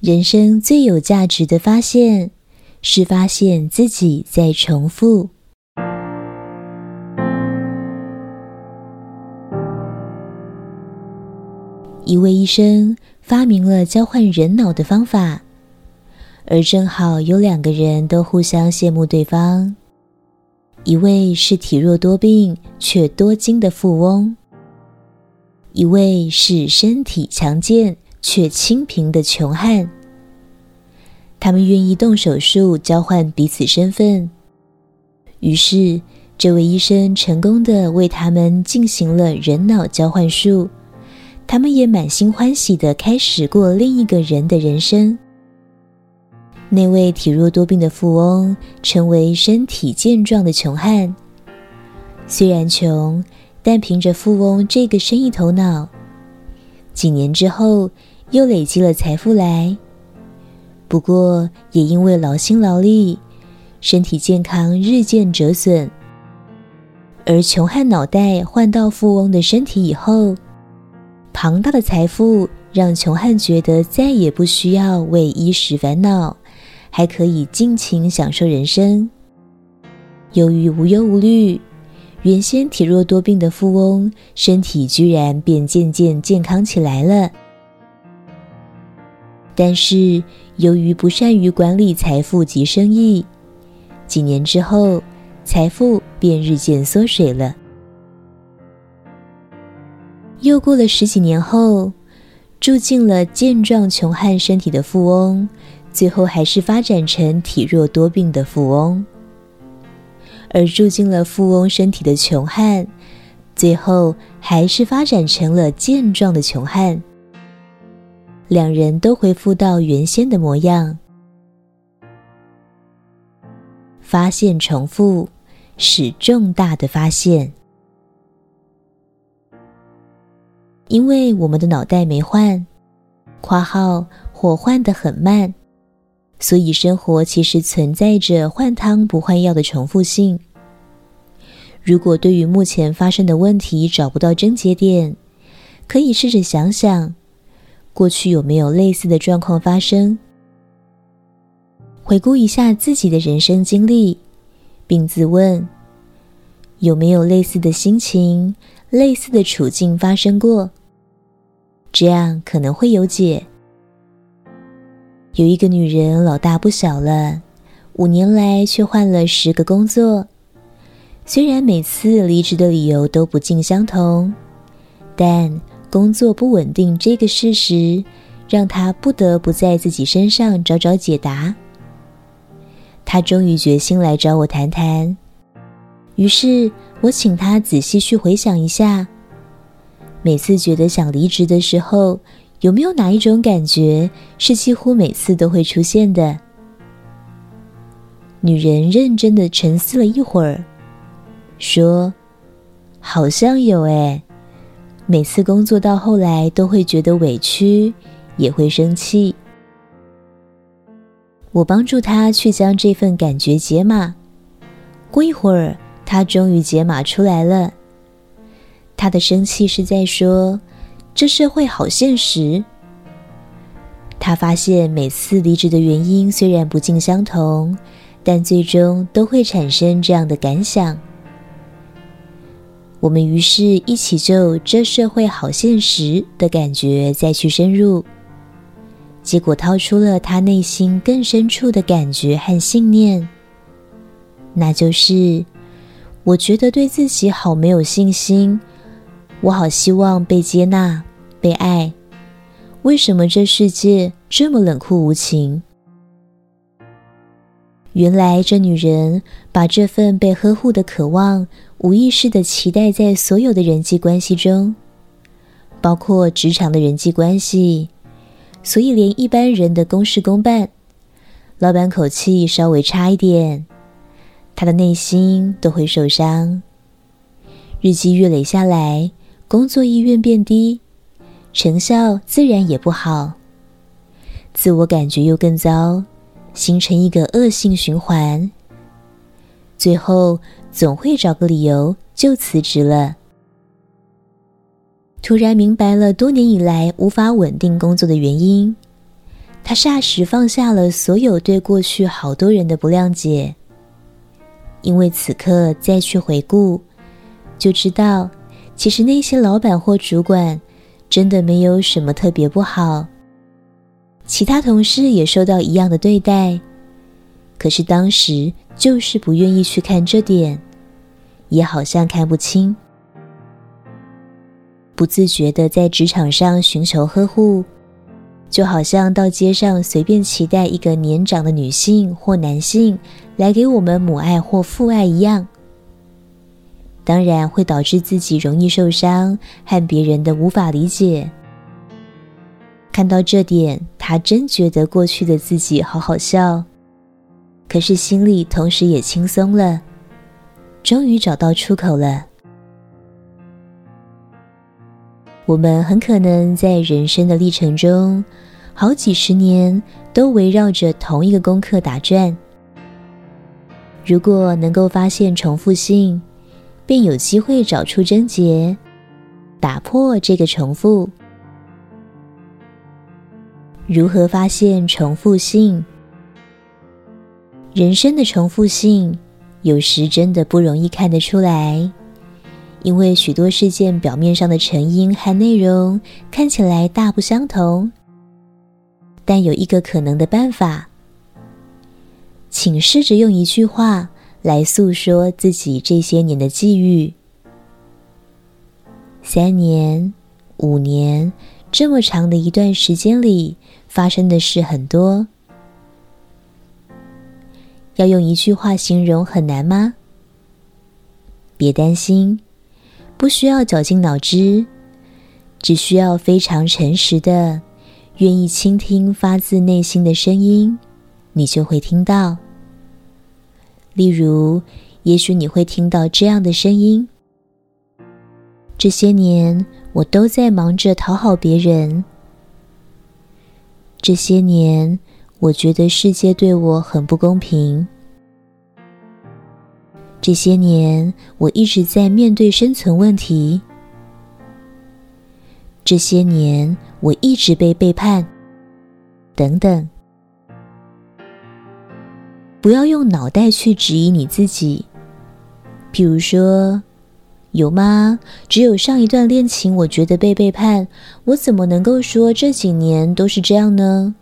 人生最有价值的发现，是发现自己在重复。一位医生发明了交换人脑的方法，而正好有两个人都互相羡慕对方。一位是体弱多病却多金的富翁，一位是身体强健却清贫的穷汉。他们愿意动手术交换彼此身份，于是这位医生成功的为他们进行了人脑交换术。他们也满心欢喜的开始过另一个人的人生。那位体弱多病的富翁成为身体健壮的穷汉。虽然穷，但凭着富翁这个生意头脑，几年之后又累积了财富来。不过，也因为劳心劳力，身体健康日渐折损。而穷汉脑袋换到富翁的身体以后，庞大的财富让穷汉觉得再也不需要为衣食烦恼，还可以尽情享受人生。由于无忧无虑，原先体弱多病的富翁身体居然便渐渐健康起来了。但是由于不善于管理财富及生意，几年之后，财富便日渐缩水了。又过了十几年后，住进了健壮穷汉身体的富翁，最后还是发展成体弱多病的富翁；而住进了富翁身体的穷汉，最后还是发展成了健壮的穷汉。两人都恢复到原先的模样。发现重复，是重大的发现。因为我们的脑袋没换，括号或换得很慢，所以生活其实存在着换汤不换药的重复性。如果对于目前发生的问题找不到症结点，可以试着想想，过去有没有类似的状况发生？回顾一下自己的人生经历，并自问，有没有类似的心情、类似的处境发生过？这样可能会有解。有一个女人老大不小了，五年来却换了十个工作。虽然每次离职的理由都不尽相同，但工作不稳定这个事实，让她不得不在自己身上找找解答。她终于决心来找我谈谈。于是我请她仔细去回想一下。每次觉得想离职的时候，有没有哪一种感觉是几乎每次都会出现的？女人认真的沉思了一会儿，说：“好像有诶，每次工作到后来都会觉得委屈，也会生气。”我帮助他去将这份感觉解码。过一会儿，他终于解码出来了。他的生气是在说：“这社会好现实。”他发现每次离职的原因虽然不尽相同，但最终都会产生这样的感想。我们于是一起就“这社会好现实”的感觉再去深入，结果掏出了他内心更深处的感觉和信念，那就是：我觉得对自己好没有信心。我好希望被接纳、被爱。为什么这世界这么冷酷无情？原来这女人把这份被呵护的渴望，无意识地期待在所有的人际关系中，包括职场的人际关系。所以，连一般人的公事公办，老板口气稍微差一点，她的内心都会受伤。日积月累下来。工作意愿变低，成效自然也不好，自我感觉又更糟，形成一个恶性循环。最后总会找个理由就辞职了。突然明白了多年以来无法稳定工作的原因，他霎时放下了所有对过去好多人的不谅解，因为此刻再去回顾，就知道其实那些老板或主管真的没有什么特别不好，其他同事也受到一样的对待，可是当时就是不愿意去看这点，也好像看不清，不自觉的在职场上寻求呵护。就好像到街上随便期待一个年长的女性或男性来给我们母爱或父爱一样，当然会导致自己容易受伤和别人的无法理解。看到这点，他真觉得过去的自己好好笑，可是心里同时也轻松了，终于找到出口了。我们很可能在人生的历程中，好几十年都围绕着同一个功课打转。如果能够发现重复性，便有机会找出症结，打破这个重复。如何发现重复性？人生的重复性，有时真的不容易看得出来。因为许多事件表面上的成因和内容看起来大不相同，但有一个可能的办法，请试着用一句话来诉说自己这些年的际遇。三年、五年这么长的一段时间里，发生的事很多，要用一句话形容很难吗？别担心。不需要绞尽脑汁，只需要非常诚实的、愿意倾听发自内心的声音，你就会听到。例如，也许你会听到这样的声音：这些年我都在忙着讨好别人，这些年我觉得世界对我很不公平。这些年，我一直在面对生存问题。这些年，我一直被背叛，等等。不要用脑袋去质疑你自己。比如说，有吗？只有上一段恋情，我觉得被背叛，我怎么能够说这几年都是这样呢？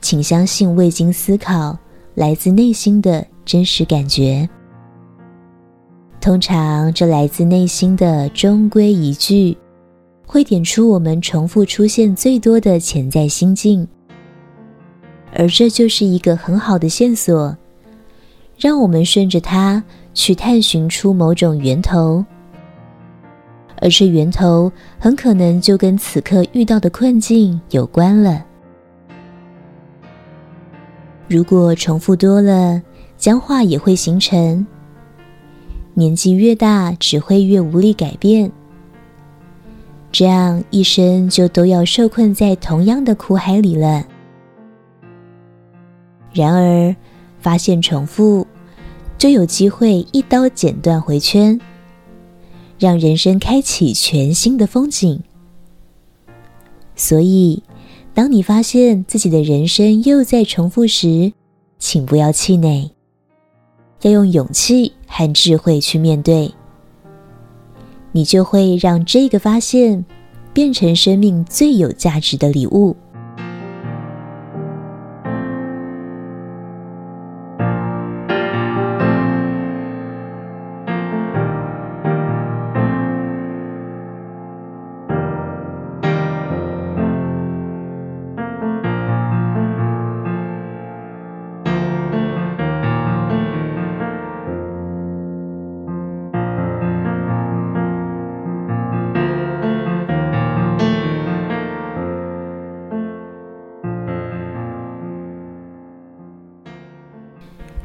请相信未经思考，来自内心的真实感觉。通常，这来自内心的中规一句，会点出我们重复出现最多的潜在心境，而这就是一个很好的线索，让我们顺着它去探寻出某种源头，而这源头很可能就跟此刻遇到的困境有关了。如果重复多了，僵化也会形成。年纪越大，只会越无力改变，这样一生就都要受困在同样的苦海里了。然而，发现重复，就有机会一刀剪断回圈，让人生开启全新的风景。所以，当你发现自己的人生又在重复时，请不要气馁，要用勇气和智慧去面对，你就会让这个发现变成生命最有价值的礼物。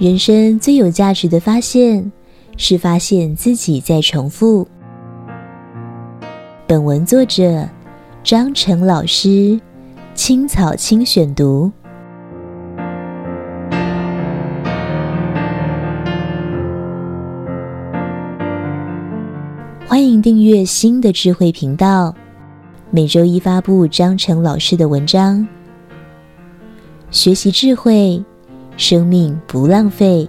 人生最有价值的发现，是发现自己在重复。本文作者张成老师，青草青选读。欢迎订阅新的智慧频道，每周一发布张成老师的文章。学习智慧，生命不浪费。